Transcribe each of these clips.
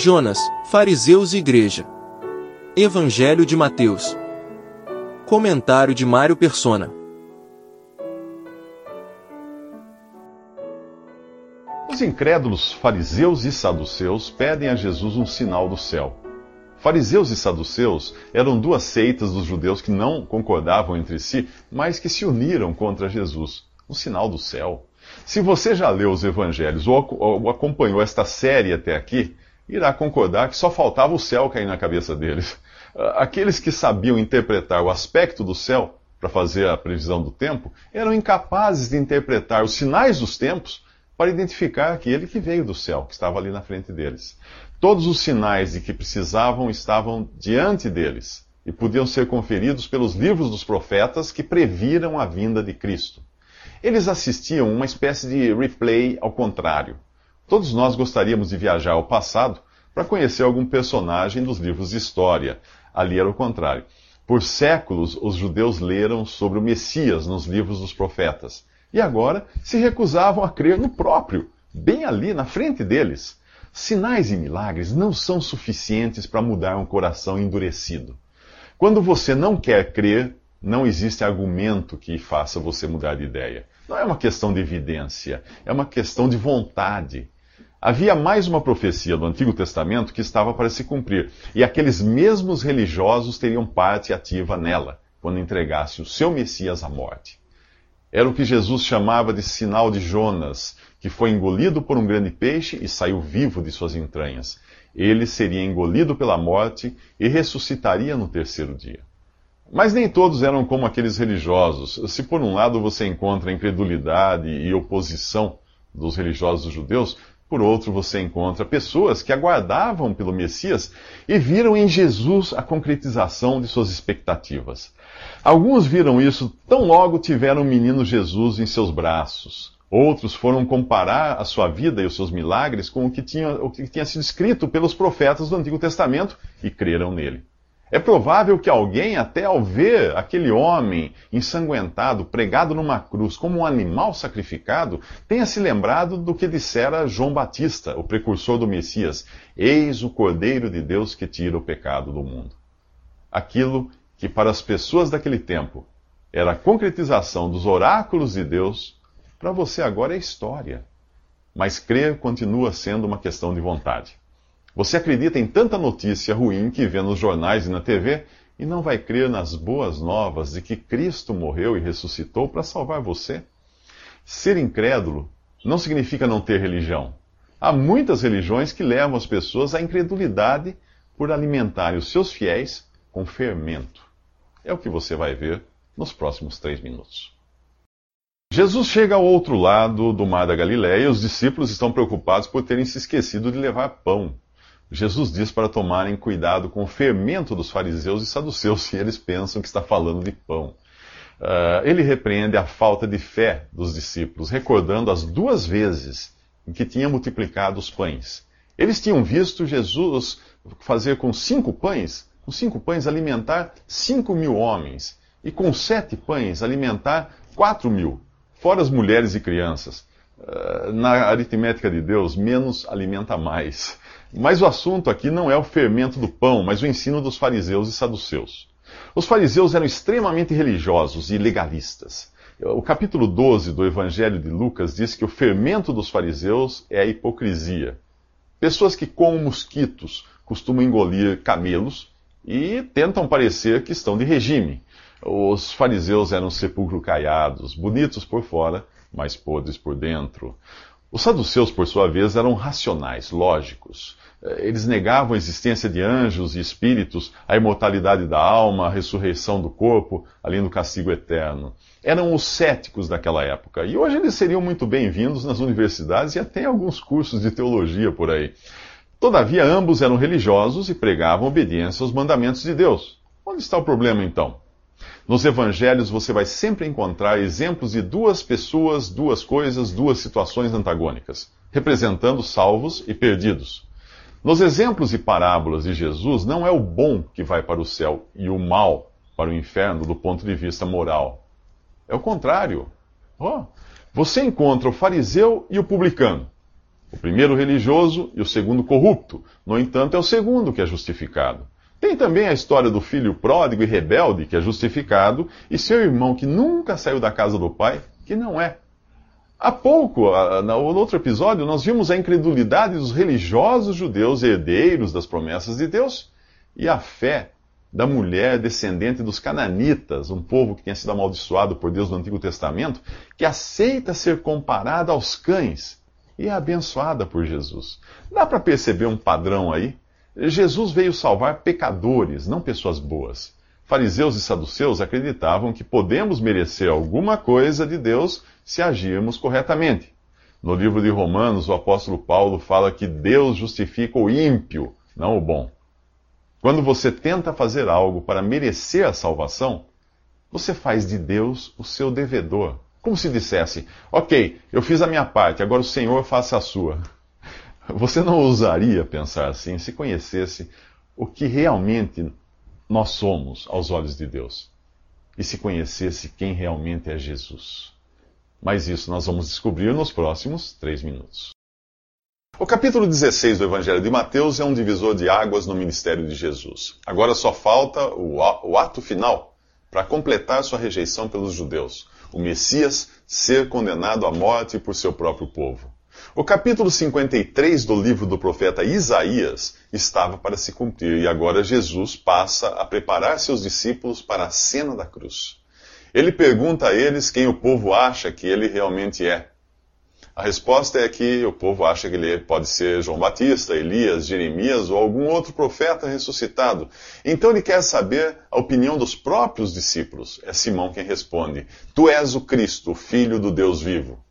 Jonas, Fariseus e Igreja. Evangelho de Mateus. Comentário de Mário Persona. Os incrédulos fariseus e saduceus pedem a Jesus um sinal do céu. Fariseus e saduceus eram duas seitas dos judeus que não concordavam entre si, mas que se uniram contra Jesus. Um sinal do céu. Se você já leu os evangelhos ou acompanhou esta série até aqui, irá concordar que só faltava o céu cair na cabeça deles. Aqueles que sabiam interpretar o aspecto do céu para fazer a previsão do tempo eram incapazes de interpretar os sinais dos tempos para identificar aquele que veio do céu, que estava ali na frente deles. Todos os sinais de que precisavam estavam diante deles e podiam ser conferidos pelos livros dos profetas que previram a vinda de Cristo. Eles assistiam uma espécie de replay ao contrário. Todos nós gostaríamos de viajar ao passado para conhecer algum personagem dos livros de história. Ali era o contrário. Por séculos, os judeus leram sobre o Messias nos livros dos profetas e agora se recusavam a crer no próprio, bem ali na frente deles. Sinais e milagres não são suficientes para mudar um coração endurecido. Quando você não quer crer, não existe argumento que faça você mudar de ideia. Não é uma questão de evidência, é uma questão de vontade. Havia mais uma profecia do Antigo Testamento que estava para se cumprir, e aqueles mesmos religiosos teriam parte ativa nela, quando entregasse o seu Messias à morte. Era o que Jesus chamava de sinal de Jonas, que foi engolido por um grande peixe e saiu vivo de suas entranhas. Ele seria engolido pela morte e ressuscitaria no terceiro dia. Mas nem todos eram como aqueles religiosos. Se por um lado você encontra incredulidade e oposição dos religiosos judeus, por outro, você encontra pessoas que aguardavam pelo Messias e viram em Jesus a concretização de suas expectativas. Alguns viram isso tão logo tiveram o menino Jesus em seus braços. Outros foram comparar a sua vida e os seus milagres com o que tinha, o que tinha sido escrito pelos profetas do Antigo Testamento e creram nele. É provável que alguém, até ao ver aquele homem ensanguentado, pregado numa cruz, como um animal sacrificado, tenha se lembrado do que dissera João Batista, o precursor do Messias: Eis o Cordeiro de Deus que tira o pecado do mundo. Aquilo que para as pessoas daquele tempo era a concretização dos oráculos de Deus, para você agora é história. Mas crer continua sendo uma questão de vontade. Você acredita em tanta notícia ruim que vê nos jornais e na TV e não vai crer nas boas novas de que Cristo morreu e ressuscitou para salvar você? Ser incrédulo não significa não ter religião. Há muitas religiões que levam as pessoas à incredulidade por alimentarem os seus fiéis com fermento. É o que você vai ver nos próximos três minutos. Jesus chega ao outro lado do mar da Galiléia e os discípulos estão preocupados por terem se esquecido de levar pão. Jesus diz para tomarem cuidado com o fermento dos fariseus e saduceus se eles pensam que está falando de pão. Uh, ele repreende a falta de fé dos discípulos, recordando as duas vezes em que tinha multiplicado os pães. Eles tinham visto Jesus fazer com cinco pães, com cinco pães alimentar cinco mil homens, e com sete pães alimentar quatro mil, fora as mulheres e crianças. Uh, na aritmética de Deus, menos alimenta mais. Mas o assunto aqui não é o fermento do pão, mas o ensino dos fariseus e saduceus. Os fariseus eram extremamente religiosos e legalistas. O capítulo 12 do Evangelho de Lucas diz que o fermento dos fariseus é a hipocrisia. Pessoas que, como mosquitos, costumam engolir camelos e tentam parecer que estão de regime. Os fariseus eram sepulcro caiados, bonitos por fora, mas podres por dentro. Os saduceus, por sua vez, eram racionais, lógicos. Eh, eles negavam a existência de anjos e espíritos, a imortalidade da alma, a ressurreição do corpo, além do castigo eterno. Eram os céticos daquela época. E hoje eles seriam muito bem-vindos nas universidades e até em alguns cursos de teologia por aí. Todavia, ambos eram religiosos e pregavam obediência aos mandamentos de Deus. Onde está o problema então? Nos evangelhos você vai sempre encontrar exemplos de duas pessoas, duas coisas, duas situações antagônicas, representando salvos e perdidos. Nos exemplos e parábolas de Jesus, não é o bom que vai para o céu e o mal para o inferno do ponto de vista moral. É o contrário. Oh, você encontra o fariseu e o publicano. O primeiro religioso e o segundo corrupto. No entanto, é o segundo que é justificado. Tem também a história do filho pródigo e rebelde, que é justificado, e seu irmão que nunca saiu da casa do pai, que não é. Há pouco, no outro episódio, nós vimos a incredulidade dos religiosos judeus herdeiros das promessas de Deus e a fé da mulher descendente dos cananitas, um povo que tinha sido amaldiçoado por Deus no Antigo Testamento, que aceita ser comparada aos cães e é abençoada por Jesus. Dá para perceber um padrão aí? Jesus veio salvar pecadores, não pessoas boas. Fariseus e saduceus acreditavam que podemos merecer alguma coisa de Deus se agirmos corretamente. No livro de Romanos, o apóstolo Paulo fala que Deus justifica o ímpio, não o bom. Quando você tenta fazer algo para merecer a salvação, você faz de Deus o seu devedor. Como se dissesse: Ok, eu fiz a minha parte, agora o Senhor faça a sua. Você não ousaria pensar assim se conhecesse o que realmente nós somos aos olhos de Deus e se conhecesse quem realmente é Jesus. Mas isso nós vamos descobrir nos próximos três minutos. O capítulo 16 do Evangelho de Mateus é um divisor de águas no ministério de Jesus. Agora só falta o ato final para completar sua rejeição pelos judeus: o Messias ser condenado à morte por seu próprio povo. O capítulo 53 do livro do profeta Isaías estava para se cumprir e agora Jesus passa a preparar seus discípulos para a cena da cruz. Ele pergunta a eles quem o povo acha que ele realmente é. A resposta é que o povo acha que ele pode ser João Batista, Elias, Jeremias ou algum outro profeta ressuscitado. Então ele quer saber a opinião dos próprios discípulos. É Simão quem responde: Tu és o Cristo, o Filho do Deus vivo.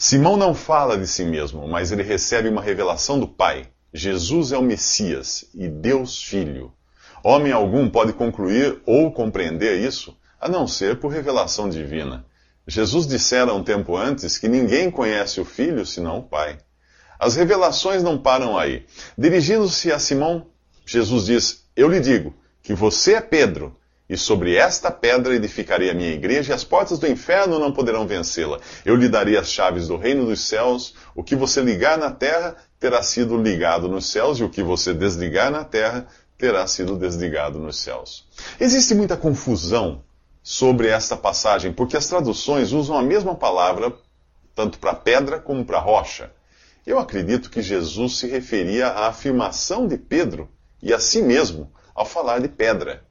Simão não fala de si mesmo, mas ele recebe uma revelação do Pai. Jesus é o Messias e Deus Filho. Homem algum pode concluir ou compreender isso, a não ser por revelação divina. Jesus dissera um tempo antes que ninguém conhece o Filho senão o Pai. As revelações não param aí. Dirigindo-se a Simão, Jesus diz: Eu lhe digo que você é Pedro, e sobre esta pedra edificarei a minha igreja, e as portas do inferno não poderão vencê-la. Eu lhe darei as chaves do reino dos céus. O que você ligar na terra terá sido ligado nos céus, e o que você desligar na terra terá sido desligado nos céus. Existe muita confusão sobre esta passagem, porque as traduções usam a mesma palavra tanto para pedra como para rocha. Eu acredito que Jesus se referia à afirmação de Pedro e a si mesmo ao falar de pedra.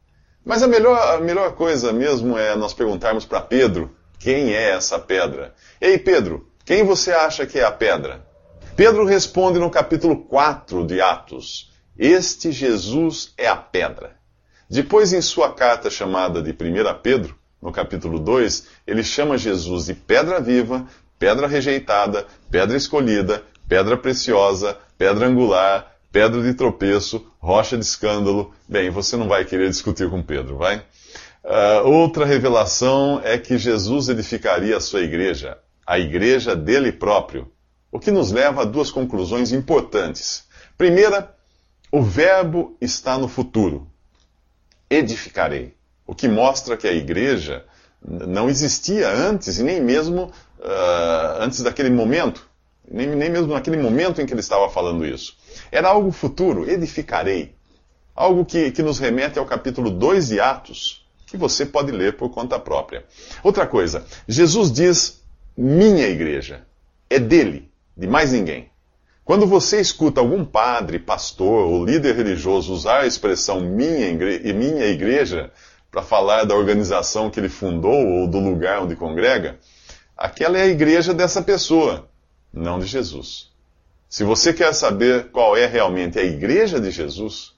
Mas a melhor, a melhor coisa mesmo é nós perguntarmos para Pedro quem é essa pedra. Ei, Pedro, quem você acha que é a pedra? Pedro responde no capítulo 4 de Atos: Este Jesus é a pedra. Depois, em sua carta chamada de 1 Pedro, no capítulo 2, ele chama Jesus de pedra viva, pedra rejeitada, pedra escolhida, pedra preciosa, pedra angular, pedra de tropeço, rocha de escândalo. Bem, você não vai querer discutir com Pedro, vai? Uh, outra revelação é que Jesus edificaria a sua igreja, a igreja dele próprio, o que nos leva a duas conclusões importantes. Primeira, o verbo está no futuro. Edificarei. O que mostra que a igreja não existia antes, e nem mesmo uh, antes daquele momento, nem, nem mesmo naquele momento em que ele estava falando isso. Era algo futuro, edificarei. Algo que, que nos remete ao capítulo 2 de Atos, que você pode ler por conta própria. Outra coisa, Jesus diz minha igreja. É dele, de mais ninguém. Quando você escuta algum padre, pastor ou líder religioso usar a expressão minha, igre minha igreja para falar da organização que ele fundou ou do lugar onde congrega, aquela é a igreja dessa pessoa, não de Jesus. Se você quer saber qual é realmente a igreja de Jesus,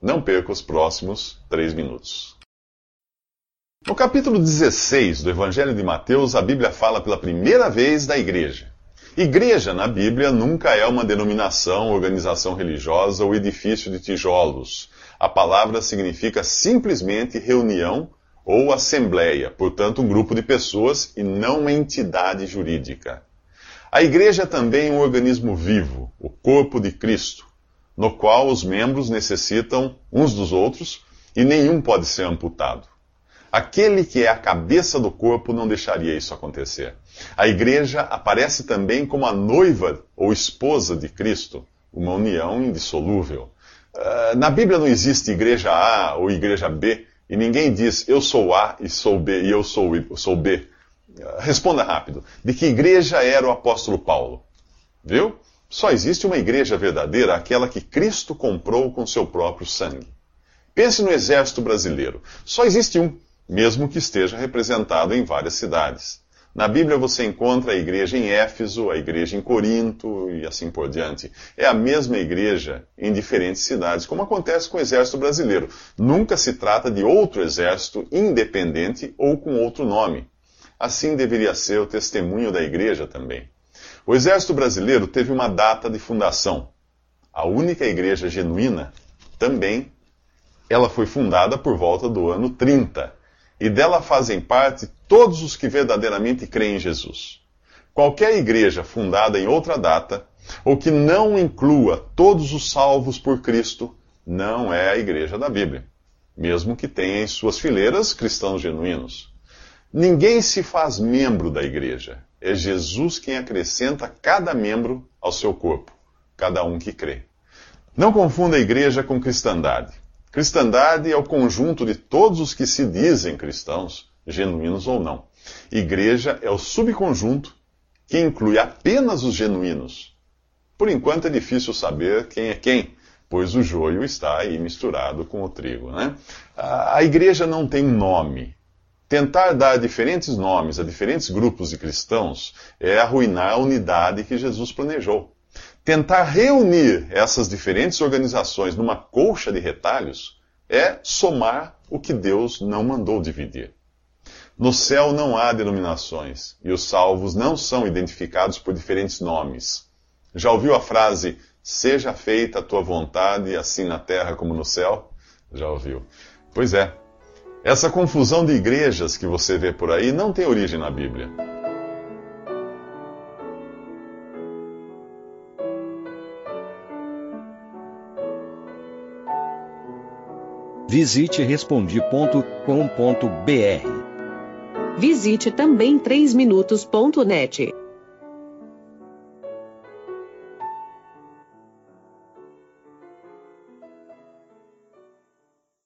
não perca os próximos três minutos. No capítulo 16 do Evangelho de Mateus, a Bíblia fala pela primeira vez da igreja. Igreja na Bíblia nunca é uma denominação, organização religiosa ou edifício de tijolos. A palavra significa simplesmente reunião ou assembleia, portanto, um grupo de pessoas e não uma entidade jurídica. A igreja é também um organismo vivo, o corpo de Cristo, no qual os membros necessitam uns dos outros e nenhum pode ser amputado. Aquele que é a cabeça do corpo não deixaria isso acontecer. A igreja aparece também como a noiva ou esposa de Cristo, uma união indissolúvel. Uh, na Bíblia não existe igreja A ou igreja B, e ninguém diz eu sou A e sou B e eu sou, sou B. Responda rápido. De que igreja era o apóstolo Paulo? Viu? Só existe uma igreja verdadeira, aquela que Cristo comprou com seu próprio sangue. Pense no exército brasileiro. Só existe um, mesmo que esteja representado em várias cidades. Na Bíblia você encontra a igreja em Éfeso, a igreja em Corinto e assim por diante. É a mesma igreja em diferentes cidades, como acontece com o exército brasileiro. Nunca se trata de outro exército independente ou com outro nome. Assim deveria ser o testemunho da igreja também. O exército brasileiro teve uma data de fundação. A única igreja genuína também ela foi fundada por volta do ano 30 e dela fazem parte todos os que verdadeiramente creem em Jesus. Qualquer igreja fundada em outra data, ou que não inclua todos os salvos por Cristo, não é a igreja da Bíblia, mesmo que tenha em suas fileiras cristãos genuínos. Ninguém se faz membro da igreja. É Jesus quem acrescenta cada membro ao seu corpo, cada um que crê. Não confunda a igreja com cristandade. Cristandade é o conjunto de todos os que se dizem cristãos, genuínos ou não. Igreja é o subconjunto que inclui apenas os genuínos. Por enquanto é difícil saber quem é quem, pois o joio está aí misturado com o trigo. Né? A igreja não tem nome. Tentar dar diferentes nomes a diferentes grupos de cristãos é arruinar a unidade que Jesus planejou. Tentar reunir essas diferentes organizações numa colcha de retalhos é somar o que Deus não mandou dividir. No céu não há denominações e os salvos não são identificados por diferentes nomes. Já ouviu a frase, seja feita a tua vontade, assim na terra como no céu? Já ouviu? Pois é. Essa confusão de igrejas que você vê por aí não tem origem na Bíblia. Visite respondi.com.br. Visite também 3minutos.net.